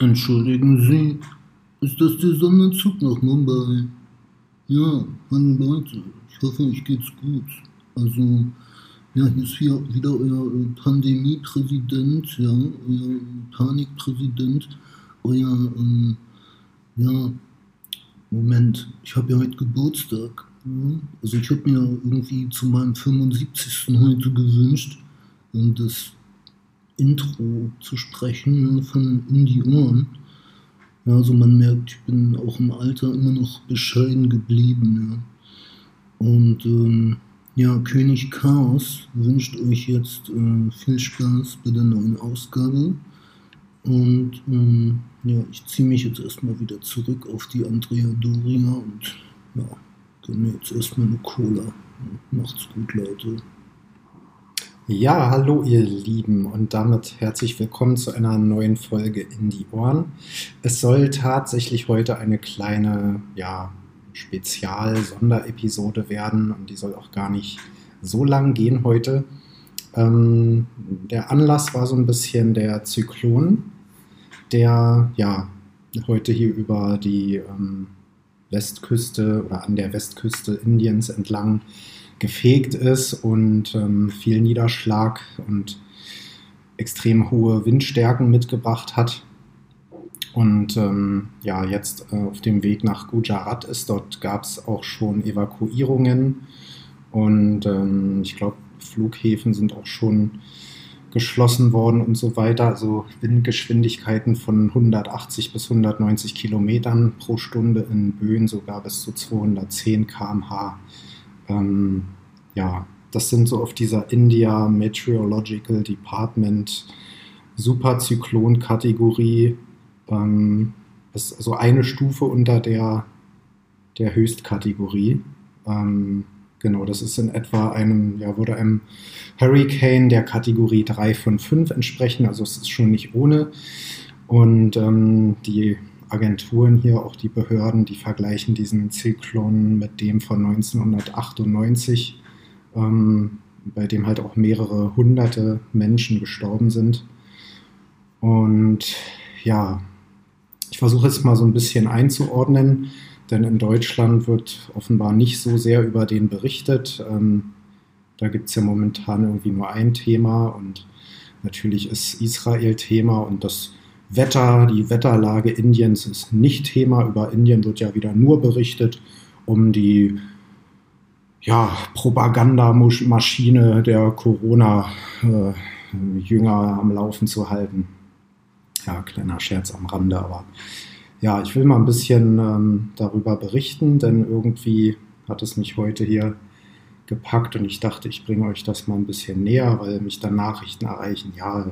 Entschuldigen Sie, ist das der Sonderzug nach Mumbai? Ja, hallo Leute, ich hoffe, euch geht's gut. Also, ja, hier ist hier wieder euer Pandemiepräsident, ja, euer Panikpräsident, euer, ähm, ja, Moment, ich habe ja heute Geburtstag. Ja? Also ich habe mir irgendwie zu meinem 75. heute gewünscht, um das Intro zu sprechen von In die Ohren. Ja, also man merkt, ich bin auch im Alter immer noch bescheiden geblieben. Ja. Und ähm, ja, König Chaos wünscht euch jetzt äh, viel Spaß bei der neuen Ausgabe. Und ähm, ja, ich ziehe mich jetzt erstmal wieder zurück auf die Andrea Doria und ja, gönne jetzt erstmal eine Cola. Macht's gut, Leute. Ja, hallo ihr Lieben und damit herzlich willkommen zu einer neuen Folge in die Ohren. Es soll tatsächlich heute eine kleine, ja, Spezial-Sonderepisode werden und die soll auch gar nicht so lang gehen heute. Ähm, der Anlass war so ein bisschen der Zyklon, der ja heute hier über die ähm, Westküste oder an der Westküste Indiens entlang gefegt ist und ähm, viel Niederschlag und extrem hohe Windstärken mitgebracht hat. Und ähm, ja, jetzt äh, auf dem Weg nach Gujarat ist, dort gab es auch schon Evakuierungen und ähm, ich glaube, Flughäfen sind auch schon geschlossen worden und so weiter. Also Windgeschwindigkeiten von 180 bis 190 Kilometern pro Stunde in Böen sogar bis zu 210 km/h ähm, ja, das sind so auf dieser India Meteorological Department Superzyklon-Kategorie. Ähm, ist also eine Stufe unter der, der Höchstkategorie. Ähm, genau, das ist in etwa einem, ja, würde einem Hurricane der Kategorie 3 von 5 entsprechen. Also es ist schon nicht ohne. Und ähm, die Agenturen hier, auch die Behörden, die vergleichen diesen Zyklon mit dem von 1998, ähm, bei dem halt auch mehrere hunderte Menschen gestorben sind. Und ja, ich versuche jetzt mal so ein bisschen einzuordnen, denn in Deutschland wird offenbar nicht so sehr über den berichtet. Ähm, da gibt es ja momentan irgendwie nur ein Thema und natürlich ist Israel Thema und das Wetter, die Wetterlage Indiens ist nicht Thema. Über Indien wird ja wieder nur berichtet, um die ja, Propagandamaschine der Corona-Jünger äh, am Laufen zu halten. Ja, kleiner Scherz am Rande, aber ja, ich will mal ein bisschen ähm, darüber berichten, denn irgendwie hat es mich heute hier gepackt und ich dachte, ich bringe euch das mal ein bisschen näher, weil mich dann Nachrichten erreichen, ja,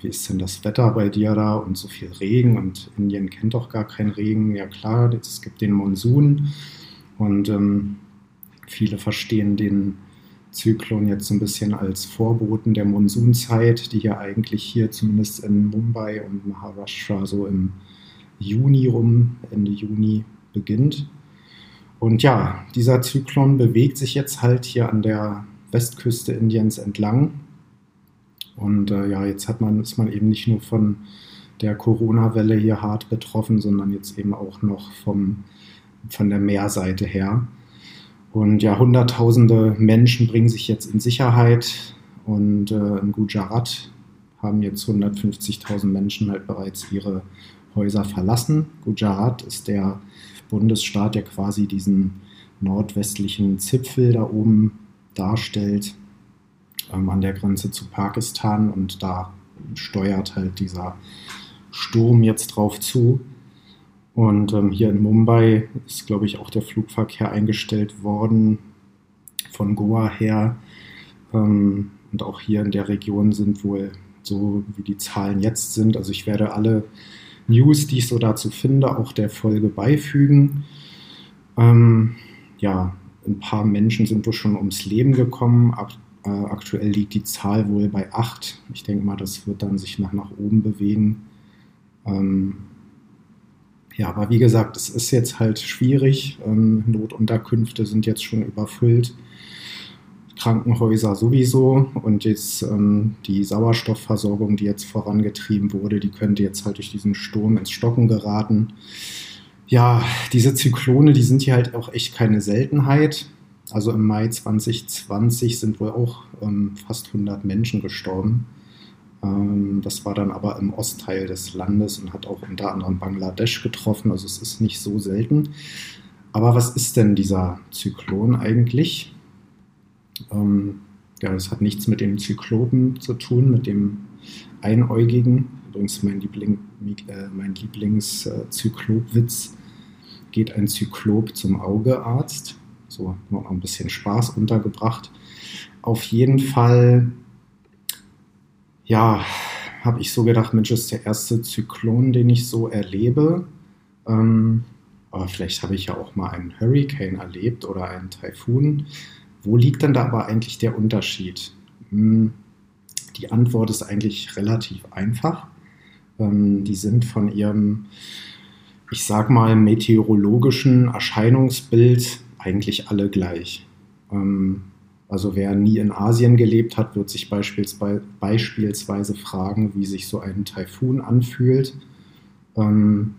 wie ist denn das Wetter bei dir da und so viel Regen und Indien kennt doch gar keinen Regen. Ja klar, es gibt den Monsun und ähm, viele verstehen den Zyklon jetzt so ein bisschen als Vorboten der Monsunzeit, die ja eigentlich hier zumindest in Mumbai und Maharashtra so im Juni rum, Ende Juni beginnt. Und ja, dieser Zyklon bewegt sich jetzt halt hier an der Westküste Indiens entlang und äh, ja, jetzt hat man, ist man eben nicht nur von der Corona-Welle hier hart betroffen, sondern jetzt eben auch noch vom, von der Meerseite her. Und ja, Hunderttausende Menschen bringen sich jetzt in Sicherheit und äh, in Gujarat haben jetzt 150.000 Menschen halt bereits ihre Häuser verlassen. Gujarat ist der Bundesstaat, der quasi diesen nordwestlichen Zipfel da oben darstellt ähm, an der Grenze zu Pakistan und da steuert halt dieser Sturm jetzt drauf zu. Und ähm, hier in Mumbai ist, glaube ich, auch der Flugverkehr eingestellt worden von Goa her. Ähm, und auch hier in der Region sind wohl so, wie die Zahlen jetzt sind. Also ich werde alle News, die ich so dazu finde, auch der Folge beifügen. Ähm, ja, ein paar Menschen sind wohl schon ums Leben gekommen. Ab äh, aktuell liegt die Zahl wohl bei 8. Ich denke mal, das wird dann sich nach, nach oben bewegen. Ähm, ja, aber wie gesagt, es ist jetzt halt schwierig. Ähm, Notunterkünfte sind jetzt schon überfüllt. Krankenhäuser sowieso und jetzt ähm, die Sauerstoffversorgung, die jetzt vorangetrieben wurde, die könnte jetzt halt durch diesen Sturm ins Stocken geraten. Ja, diese Zyklone, die sind hier halt auch echt keine Seltenheit. Also im Mai 2020 sind wohl auch ähm, fast 100 Menschen gestorben. Ähm, das war dann aber im Ostteil des Landes und hat auch unter anderem Bangladesch getroffen. Also es ist nicht so selten. Aber was ist denn dieser Zyklon eigentlich? Ähm, ja, das hat nichts mit dem Zyklopen zu tun, mit dem Einäugigen. Übrigens mein, Liebling, äh, mein Lieblingszyklopwitz. Geht ein Zyklop zum Augearzt? So noch ein bisschen Spaß untergebracht. Auf jeden Fall, ja, habe ich so gedacht, Mensch, ist der erste Zyklon, den ich so erlebe. Ähm, aber vielleicht habe ich ja auch mal einen Hurricane erlebt oder einen Taifun. Wo liegt denn da aber eigentlich der Unterschied? Hm, die Antwort ist eigentlich relativ einfach. Ähm, die sind von ihrem, ich sag mal, meteorologischen Erscheinungsbild eigentlich alle gleich. Ähm, also wer nie in Asien gelebt hat, wird sich beispielsweise fragen, wie sich so ein Taifun anfühlt. Ähm,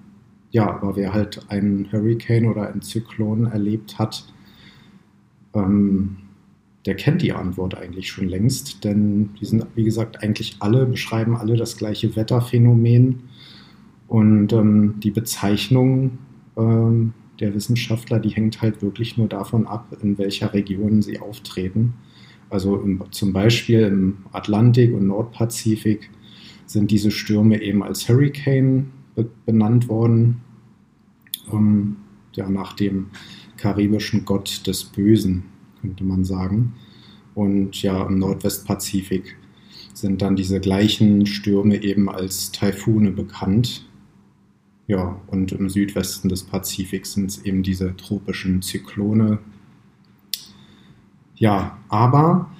ja, aber wer halt einen Hurricane oder einen Zyklon erlebt hat, ähm, der kennt die Antwort eigentlich schon längst, denn die sind, wie gesagt, eigentlich alle, beschreiben alle das gleiche Wetterphänomen und ähm, die Bezeichnung ähm, der Wissenschaftler, die hängt halt wirklich nur davon ab, in welcher Region sie auftreten. Also im, zum Beispiel im Atlantik und Nordpazifik sind diese Stürme eben als Hurricane be benannt worden, ähm, ja, nach dem karibischen Gott des Bösen, könnte man sagen. Und ja, im Nordwestpazifik sind dann diese gleichen Stürme eben als Taifune bekannt. Ja, und im Südwesten des Pazifiks sind es eben diese tropischen Zyklone. Ja, aber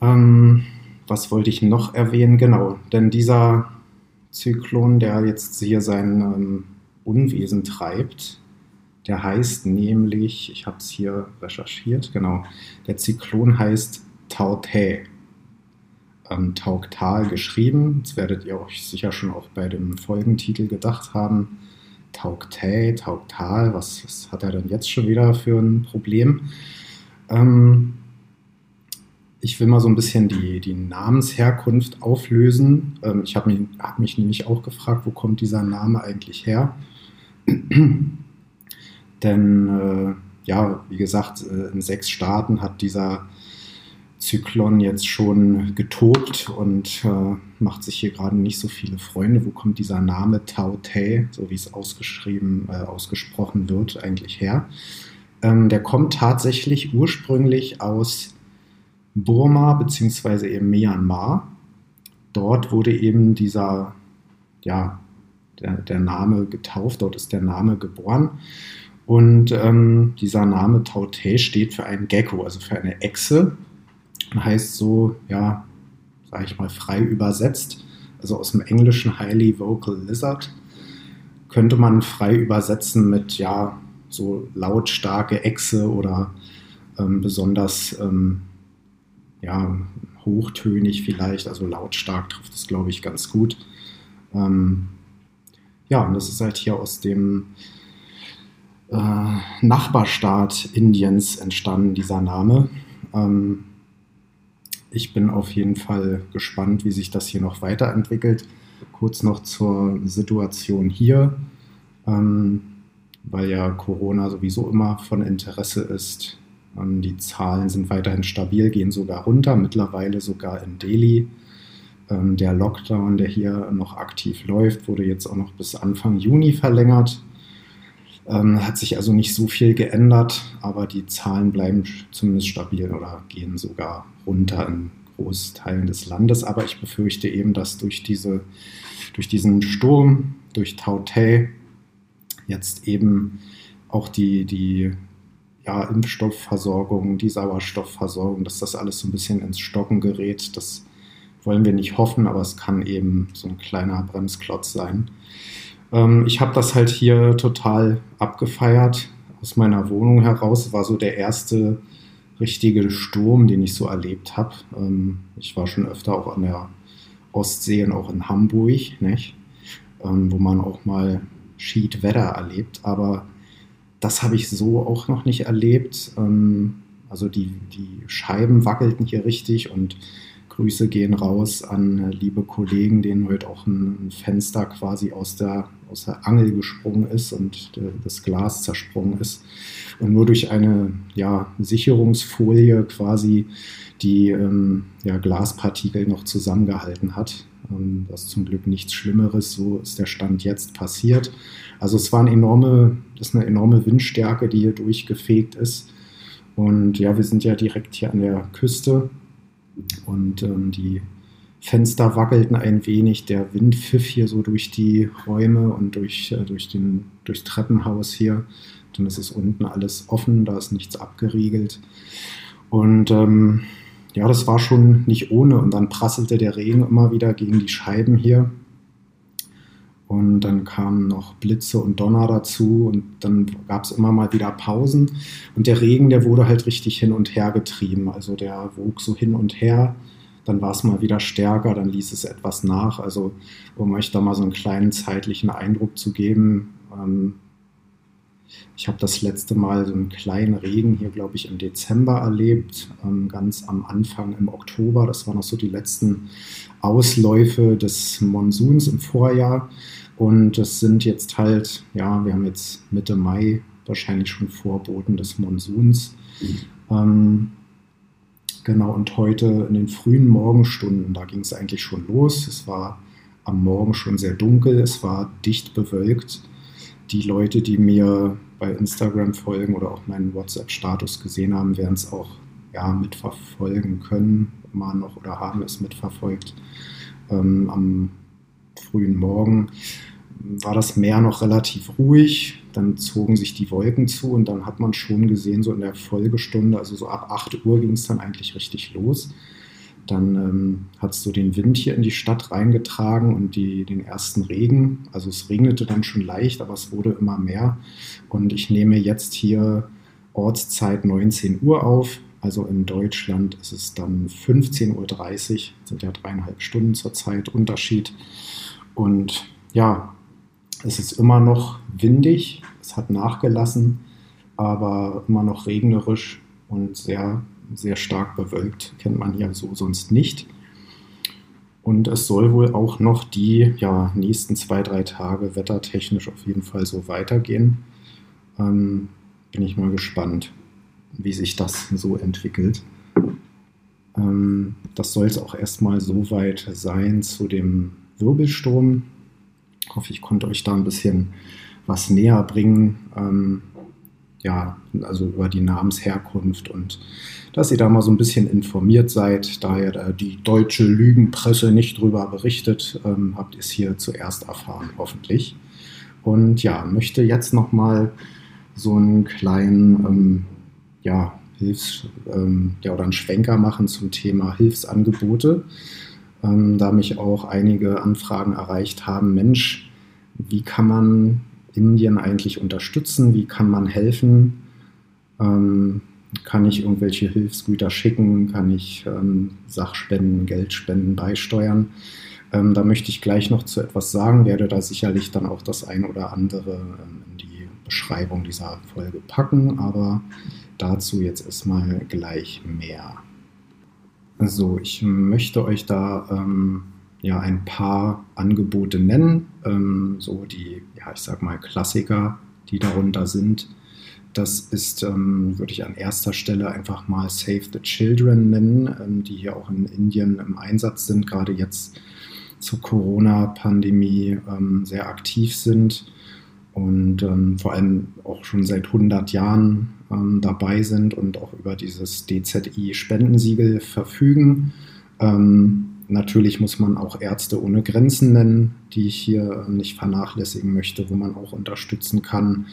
ähm, was wollte ich noch erwähnen? Genau, denn dieser Zyklon, der jetzt hier sein ähm, Unwesen treibt, der heißt nämlich, ich habe es hier recherchiert, genau, der Zyklon heißt Taute ähm, Tauktal geschrieben. Das werdet ihr euch sicher schon auch bei dem Folgentitel gedacht haben. Tauktä, Tauktal, was, was hat er denn jetzt schon wieder für ein Problem? Ähm, ich will mal so ein bisschen die, die Namensherkunft auflösen. Ähm, ich habe mich, hab mich nämlich auch gefragt, wo kommt dieser Name eigentlich her? Denn, äh, ja, wie gesagt, äh, in sechs Staaten hat dieser Zyklon jetzt schon getobt und äh, macht sich hier gerade nicht so viele Freunde. Wo kommt dieser Name Tao Te, so wie es ausgeschrieben, äh, ausgesprochen wird, eigentlich her? Ähm, der kommt tatsächlich ursprünglich aus Burma bzw. eben Myanmar. Dort wurde eben dieser, ja, der, der Name getauft, dort ist der Name geboren. Und ähm, dieser Name Tao Te steht für einen Gecko, also für eine Echse heißt so, ja, sage ich mal, frei übersetzt, also aus dem Englischen Highly Vocal Lizard, könnte man frei übersetzen mit, ja, so lautstarke Echse oder ähm, besonders, ähm, ja, hochtönig vielleicht, also lautstark trifft es, glaube ich, ganz gut. Ähm, ja, und das ist halt hier aus dem äh, Nachbarstaat Indiens entstanden, dieser Name. Ähm, ich bin auf jeden Fall gespannt, wie sich das hier noch weiterentwickelt. Kurz noch zur Situation hier, ähm, weil ja Corona sowieso immer von Interesse ist. Ähm, die Zahlen sind weiterhin stabil, gehen sogar runter, mittlerweile sogar in Delhi. Ähm, der Lockdown, der hier noch aktiv läuft, wurde jetzt auch noch bis Anfang Juni verlängert. Ähm, hat sich also nicht so viel geändert, aber die Zahlen bleiben zumindest stabil oder gehen sogar runter in Großteilen des Landes. Aber ich befürchte eben, dass durch, diese, durch diesen Sturm, durch Tautei, jetzt eben auch die, die ja, Impfstoffversorgung, die Sauerstoffversorgung, dass das alles so ein bisschen ins Stocken gerät. Das wollen wir nicht hoffen, aber es kann eben so ein kleiner Bremsklotz sein. Ähm, ich habe das halt hier total abgefeiert aus meiner Wohnung heraus. War so der erste richtige Sturm, den ich so erlebt habe. Ähm, ich war schon öfter auch an der Ostsee und auch in Hamburg, nicht? Ähm, wo man auch mal Schiedwetter erlebt. Aber das habe ich so auch noch nicht erlebt. Ähm, also die, die Scheiben wackelten hier richtig und Grüße gehen raus an äh, liebe Kollegen, denen heute auch ein Fenster quasi aus der, aus der Angel gesprungen ist und äh, das Glas zersprungen ist. Und nur durch eine ja, Sicherungsfolie quasi die ähm, ja, Glaspartikel noch zusammengehalten hat. Ähm, das ist zum Glück nichts Schlimmeres, so ist der Stand jetzt passiert. Also es war eine enorme, das ist eine enorme Windstärke, die hier durchgefegt ist. Und ja, wir sind ja direkt hier an der Küste und ähm, die Fenster wackelten ein wenig, der Wind pfiff hier so durch die Räume und durch, äh, durch den, durchs Treppenhaus hier. Dann ist es unten alles offen, da ist nichts abgeriegelt. Und ähm, ja, das war schon nicht ohne. Und dann prasselte der Regen immer wieder gegen die Scheiben hier. Und dann kamen noch Blitze und Donner dazu und dann gab es immer mal wieder Pausen. Und der Regen, der wurde halt richtig hin und her getrieben. Also der wog so hin und her. Dann war es mal wieder stärker, dann ließ es etwas nach. Also um euch da mal so einen kleinen zeitlichen Eindruck zu geben, ähm, ich habe das letzte Mal so einen kleinen Regen hier, glaube ich, im Dezember erlebt, ähm, ganz am Anfang im Oktober. Das waren noch so die letzten Ausläufe des Monsuns im Vorjahr. Und es sind jetzt halt, ja, wir haben jetzt Mitte Mai wahrscheinlich schon Vorboten des Monsuns. Mhm. Ähm, genau, und heute in den frühen Morgenstunden, da ging es eigentlich schon los. Es war am Morgen schon sehr dunkel, es war dicht bewölkt. Die Leute, die mir bei Instagram folgen oder auch meinen WhatsApp-Status gesehen haben, werden es auch ja, mitverfolgen können, immer noch oder haben es mitverfolgt. Ähm, am frühen Morgen war das Meer noch relativ ruhig, dann zogen sich die Wolken zu und dann hat man schon gesehen, so in der Folgestunde, also so ab 8 Uhr ging es dann eigentlich richtig los. Dann ähm, hat es so den Wind hier in die Stadt reingetragen und die, den ersten Regen. Also es regnete dann schon leicht, aber es wurde immer mehr. Und ich nehme jetzt hier Ortszeit 19 Uhr auf. Also in Deutschland ist es dann 15.30 Uhr, sind ja dreieinhalb Stunden zurzeit Unterschied. Und ja, es ist immer noch windig, es hat nachgelassen, aber immer noch regnerisch und sehr sehr stark bewölkt, kennt man hier so sonst nicht. Und es soll wohl auch noch die ja, nächsten zwei, drei Tage wettertechnisch auf jeden Fall so weitergehen. Ähm, bin ich mal gespannt, wie sich das so entwickelt. Ähm, das soll es auch erstmal so weit sein zu dem Wirbelsturm. Ich hoffe, ich konnte euch da ein bisschen was näher bringen. Ähm, ja, also über die Namensherkunft und dass ihr da mal so ein bisschen informiert seid, da ja die deutsche Lügenpresse nicht drüber berichtet, ähm, habt ihr es hier zuerst erfahren, hoffentlich. Und ja, möchte jetzt nochmal so einen kleinen, ähm, ja, Hilfs, ähm, ja, oder einen Schwenker machen zum Thema Hilfsangebote, ähm, da mich auch einige Anfragen erreicht haben, Mensch, wie kann man Indien eigentlich unterstützen? Wie kann man helfen? Ähm, kann ich irgendwelche Hilfsgüter schicken? Kann ich ähm, Sachspenden, Geldspenden beisteuern? Ähm, da möchte ich gleich noch zu etwas sagen, werde da sicherlich dann auch das ein oder andere ähm, in die Beschreibung dieser Folge packen, aber dazu jetzt erstmal gleich mehr. Also ich möchte euch da ähm, ja ein paar Angebote nennen, ähm, so die, ja, ich sag mal, Klassiker, die darunter sind. Das ist, ähm, würde ich an erster Stelle einfach mal Save the Children nennen, ähm, die hier auch in Indien im Einsatz sind, gerade jetzt zur Corona-Pandemie ähm, sehr aktiv sind und ähm, vor allem auch schon seit 100 Jahren ähm, dabei sind und auch über dieses DZI-Spendensiegel verfügen. Ähm, Natürlich muss man auch Ärzte ohne Grenzen nennen, die ich hier nicht vernachlässigen möchte, wo man auch unterstützen kann.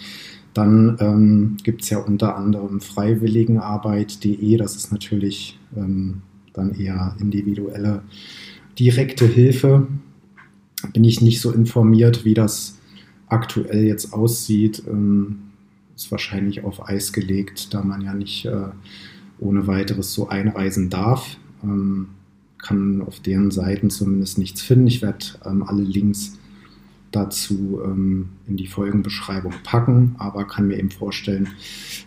Dann ähm, gibt es ja unter anderem freiwilligenarbeit.de, das ist natürlich ähm, dann eher individuelle, direkte Hilfe. Bin ich nicht so informiert, wie das aktuell jetzt aussieht. Ähm, ist wahrscheinlich auf Eis gelegt, da man ja nicht äh, ohne weiteres so einreisen darf. Ähm, kann auf deren Seiten zumindest nichts finden. Ich werde ähm, alle Links dazu ähm, in die Folgenbeschreibung packen, aber kann mir eben vorstellen,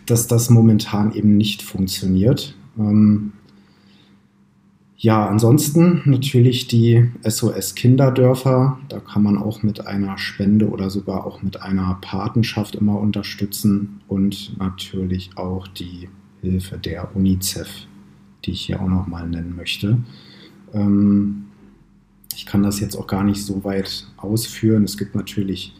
dass das momentan eben nicht funktioniert. Ähm, ja, ansonsten natürlich die SOS Kinderdörfer. Da kann man auch mit einer Spende oder sogar auch mit einer Patenschaft immer unterstützen und natürlich auch die Hilfe der UNICEF, die ich hier auch nochmal nennen möchte. Ähm, ich kann das jetzt auch gar nicht so weit ausführen. Es gibt natürlich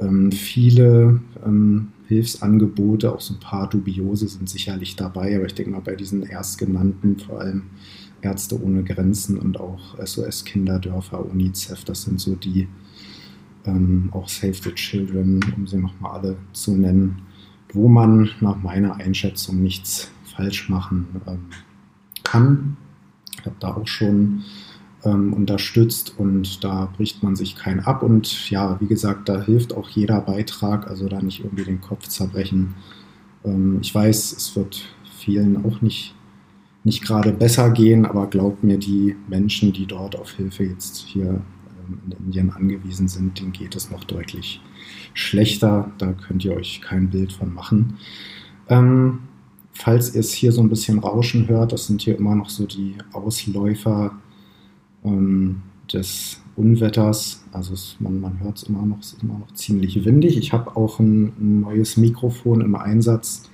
ähm, viele ähm, Hilfsangebote, auch so ein paar dubiose sind sicherlich dabei, aber ich denke mal bei diesen erstgenannten, vor allem Ärzte ohne Grenzen und auch SOS Kinderdörfer, UNICEF, das sind so die, ähm, auch Save the Children, um sie nochmal alle zu nennen, wo man nach meiner Einschätzung nichts falsch machen ähm, kann. Habe da auch schon ähm, unterstützt und da bricht man sich kein ab. Und ja, wie gesagt, da hilft auch jeder Beitrag, also da nicht irgendwie den Kopf zerbrechen. Ähm, ich weiß, es wird vielen auch nicht, nicht gerade besser gehen, aber glaubt mir, die Menschen, die dort auf Hilfe jetzt hier ähm, in Indien angewiesen sind, denen geht es noch deutlich schlechter. Da könnt ihr euch kein Bild von machen. Ähm, falls ihr es hier so ein bisschen rauschen hört, das sind hier immer noch so die Ausläufer ähm, des Unwetters. Also es, man, man hört es immer noch, es ist immer noch ziemlich windig. Ich habe auch ein, ein, neues Mikrofon im Einsatz.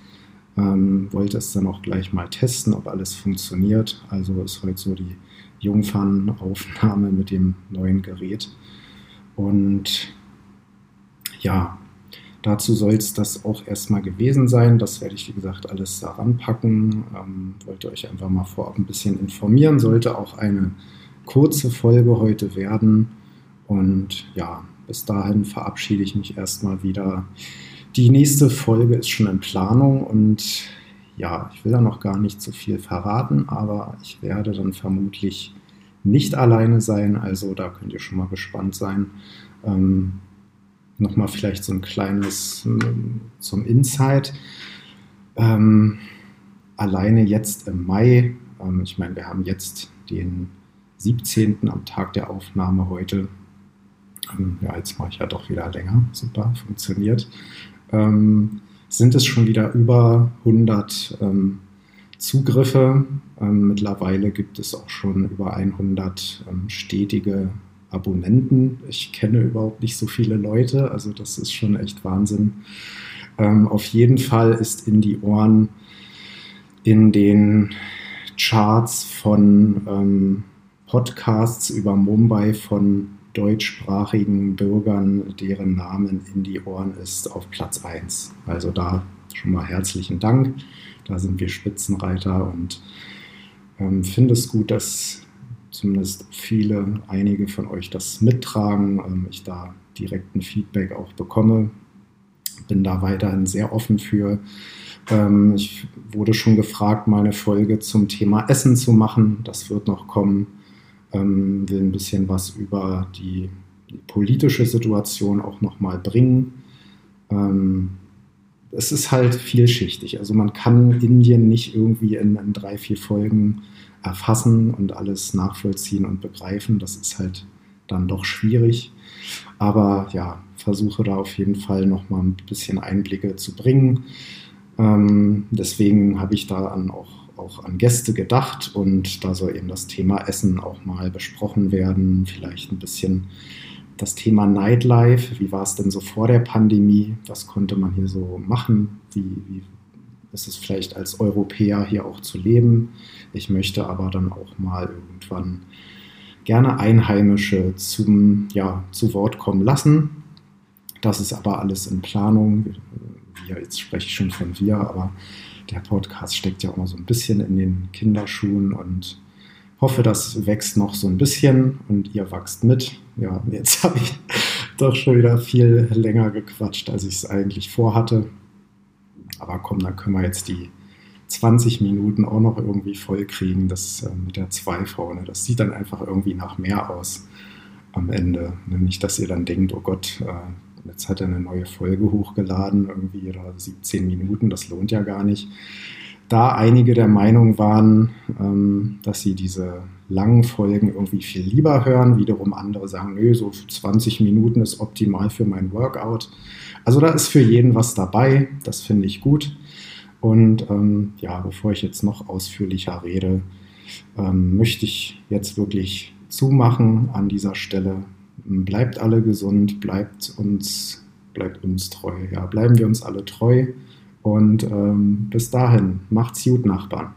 Ähm, wollte es dann auch gleich mal testen, ob alles funktioniert. Also ist heute so die Jungfernaufnahme mit dem neuen Gerät. Und ja, dazu soll es das auch erstmal gewesen sein. Das werde ich, wie gesagt, alles daran packen. Ähm, wollte euch einfach mal vorab ein bisschen informieren. Sollte auch eine kurze Folge heute werden. Und ja, bis dahin verabschiede ich mich erstmal wieder. Die nächste Folge ist schon in Planung und ja, ich will da noch gar nicht zu viel verraten, aber ich werde dann vermutlich nicht alleine sein. Also da könnt ihr schon mal gespannt sein. Ähm, Nochmal vielleicht so ein kleines ähm, zum Insight. Ähm, alleine jetzt im Mai, ähm, ich meine, wir haben jetzt den 17. am Tag der Aufnahme heute. Ähm, ja, jetzt mache ich ja doch wieder länger. Super, funktioniert. Ähm, sind es schon wieder über 100 ähm, Zugriffe. Mittlerweile gibt es auch schon über 100 ähm, stetige Abonnenten. Ich kenne überhaupt nicht so viele Leute, also das ist schon echt Wahnsinn. Ähm, auf jeden Fall ist in die Ohren in den Charts von Podcasts über Mumbai von deutschsprachigen Bürgern, deren Namen in die Ohren ist, auf Platz 1. Also da schon mal herzlichen Dank. Da sind wir Spitzenreiter und ähm, finde es gut, dass zumindest viele, einige von euch das mittragen. Ähm, ich da direkten Feedback auch bekomme. Bin da weiterhin sehr offen für. Ähm, ich wurde schon gefragt, meine Folge zum Thema Essen zu machen. Das wird noch kommen ähm, will ein bisschen was über die, politische Situation auch nochmal bringen. Ähm, es ist halt vielschichtig. Also man kann Indien nicht irgendwie in, in, drei, vier Folgen erfassen und alles nachvollziehen und begreifen. Das ist halt dann doch schwierig. Aber ja, versuche da auf jeden Fall nochmal ein bisschen Einblicke zu bringen. Ähm, deswegen habe ich da an auch auch an Gäste gedacht und da soll eben das Thema Essen auch mal besprochen werden. Vielleicht ein bisschen das Thema Nightlife. Wie war es denn so vor der Pandemie? Was konnte man hier so machen? Wie, wie ist es vielleicht als Europäer hier auch zu leben? Ich möchte aber dann auch mal irgendwann gerne Einheimische zum, ja, zu Wort kommen lassen. Das ist aber alles in Planung. Wir, jetzt spreche ich schon von wir, aber der Podcast steckt ja auch noch so ein bisschen in den Kinderschuhen und hoffe, das wächst noch so ein bisschen und ihr wachst mit. Ja, jetzt habe ich doch schon wieder viel länger gequatscht, als ich es eigentlich vorhatte. Aber komm, dann können wir jetzt die 20 Minuten auch noch irgendwie voll kriegen, das äh, mit der 2 vorne. Das sieht dann einfach irgendwie nach mehr aus am Ende. Nicht, dass ihr dann denkt, oh Gott, äh, Jetzt hat er eine neue Folge hochgeladen, irgendwie oder 17 Minuten, das lohnt ja gar nicht. Da einige der Meinung waren, ähm, dass sie diese langen Folgen irgendwie viel lieber hören. Wiederum andere sagen, nö, so 20 Minuten ist optimal für mein Workout. Also da ist für jeden was dabei. Das finde ich gut. Und ähm, ja, bevor ich jetzt noch ausführlicher rede, ähm, möchte ich jetzt wirklich zumachen an dieser Stelle. Bleibt alle gesund, bleibt uns, bleibt uns treu. Ja, bleiben wir uns alle treu. Und ähm, bis dahin, macht's gut, Nachbarn.